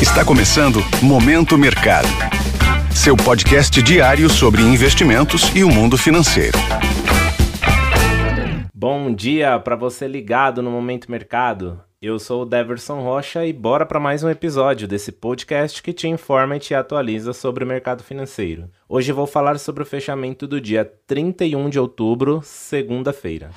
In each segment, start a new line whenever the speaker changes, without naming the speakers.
Está começando Momento Mercado. Seu podcast diário sobre investimentos e o mundo financeiro.
Bom dia para você ligado no Momento Mercado. Eu sou o Deverson Rocha e bora para mais um episódio desse podcast que te informa e te atualiza sobre o mercado financeiro. Hoje vou falar sobre o fechamento do dia 31 de outubro, segunda-feira.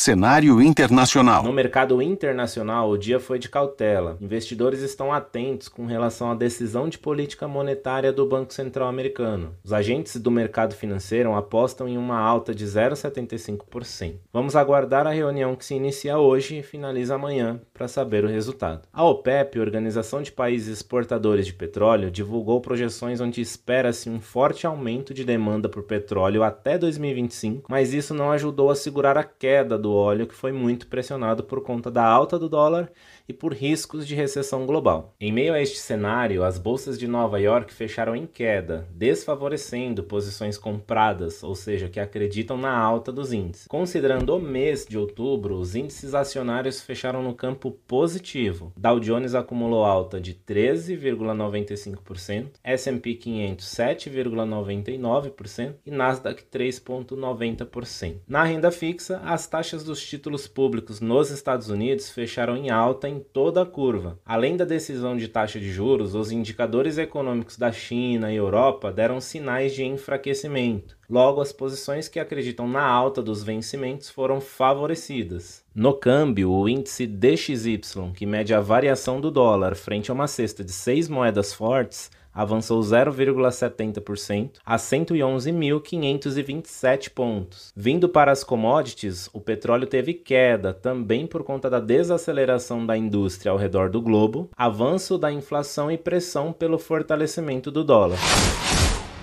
Cenário internacional.
No mercado internacional, o dia foi de cautela. Investidores estão atentos com relação à decisão de política monetária do Banco Central americano. Os agentes do mercado financeiro apostam em uma alta de 0,75%. Vamos aguardar a reunião que se inicia hoje e finaliza amanhã para saber o resultado. A OPEP, Organização de Países Exportadores de Petróleo, divulgou projeções onde espera-se um forte aumento de demanda por petróleo até 2025, mas isso não ajudou a segurar a queda do do óleo que foi muito pressionado por conta da alta do dólar e por riscos de recessão global. Em meio a este cenário, as bolsas de Nova York fecharam em queda, desfavorecendo posições compradas, ou seja, que acreditam na alta dos índices. Considerando o mês de outubro, os índices acionários fecharam no campo positivo. Dow Jones acumulou alta de 13,95%, S&P 500 7,99% e Nasdaq 3,90%. Na renda fixa, as taxas taxas dos títulos públicos nos Estados Unidos fecharam em alta em toda a curva. Além da decisão de taxa de juros, os indicadores econômicos da China e Europa deram sinais de enfraquecimento. Logo, as posições que acreditam na alta dos vencimentos foram favorecidas. No câmbio, o índice DXY, que mede a variação do dólar frente a uma cesta de seis moedas fortes, avançou 0,70% a 111.527 pontos. Vindo para as commodities, o petróleo teve queda também por conta da desaceleração da indústria ao redor do globo, avanço da inflação e pressão pelo fortalecimento do dólar.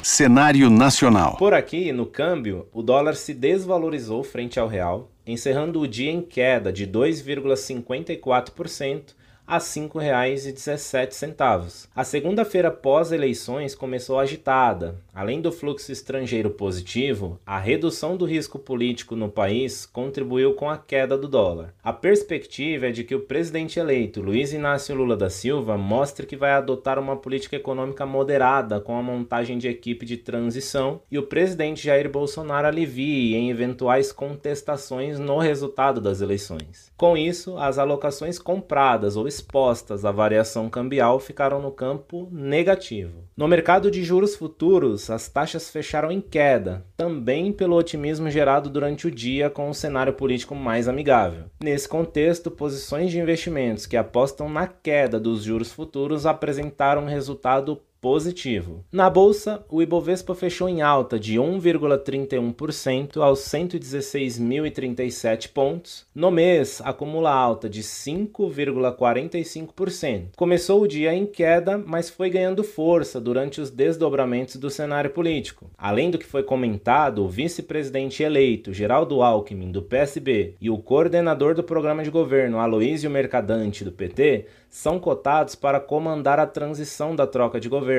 Cenário nacional.
Por aqui, no câmbio, o dólar se desvalorizou frente ao real, encerrando o dia em queda de 2,54% a R$ 5,17. A segunda-feira pós-eleições começou agitada. Além do fluxo estrangeiro positivo, a redução do risco político no país contribuiu com a queda do dólar. A perspectiva é de que o presidente eleito Luiz Inácio Lula da Silva mostre que vai adotar uma política econômica moderada com a montagem de equipe de transição e o presidente Jair Bolsonaro alivie em eventuais contestações no resultado das eleições. Com isso, as alocações compradas ou expostas à variação cambial ficaram no campo negativo. No mercado de juros futuros, as taxas fecharam em queda, também pelo otimismo gerado durante o dia com um cenário político mais amigável. Nesse contexto, posições de investimentos que apostam na queda dos juros futuros apresentaram um resultado positivo. Na bolsa, o Ibovespa fechou em alta de 1,31% aos 116.037 pontos. No mês, acumula alta de 5,45%. Começou o dia em queda, mas foi ganhando força durante os desdobramentos do cenário político. Além do que foi comentado, o vice-presidente eleito Geraldo Alckmin do PSB e o coordenador do programa de governo Aloísio Mercadante do PT são cotados para comandar a transição da troca de governo,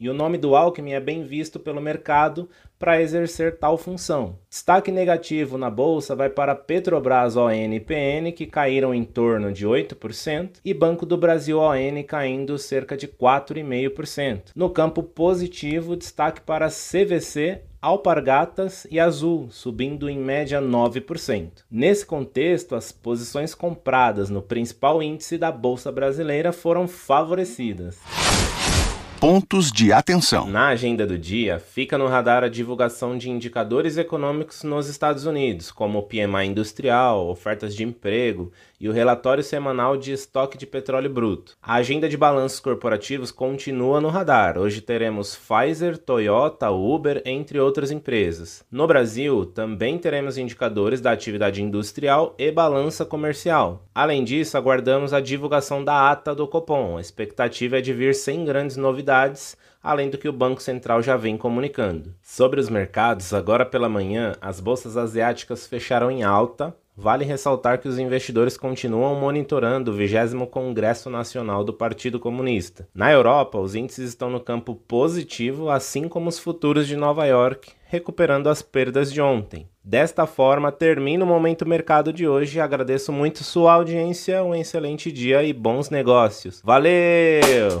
e o nome do Alckmin é bem visto pelo mercado para exercer tal função. Destaque negativo na bolsa vai para Petrobras ON e PN, que caíram em torno de 8%, e Banco do Brasil ON caindo cerca de 4,5%. No campo positivo, destaque para CVC Alpargatas e Azul, subindo em média 9%. Nesse contexto, as posições compradas no principal índice da Bolsa Brasileira foram favorecidas.
Pontos de atenção.
Na agenda do dia, fica no radar a divulgação de indicadores econômicos nos Estados Unidos, como o PMI industrial, ofertas de emprego e o relatório semanal de estoque de petróleo bruto. A agenda de balanços corporativos continua no radar. Hoje teremos Pfizer, Toyota, Uber, entre outras empresas. No Brasil, também teremos indicadores da atividade industrial e balança comercial. Além disso, aguardamos a divulgação da ata do Copom. A expectativa é de vir sem grandes novidades além do que o Banco Central já vem comunicando. Sobre os mercados, agora pela manhã, as bolsas asiáticas fecharam em alta, Vale ressaltar que os investidores continuam monitorando o 20 Congresso Nacional do Partido Comunista. Na Europa, os índices estão no campo positivo, assim como os futuros de Nova York, recuperando as perdas de ontem. Desta forma, termina o Momento Mercado de hoje. Agradeço muito sua audiência, um excelente dia e bons negócios. Valeu!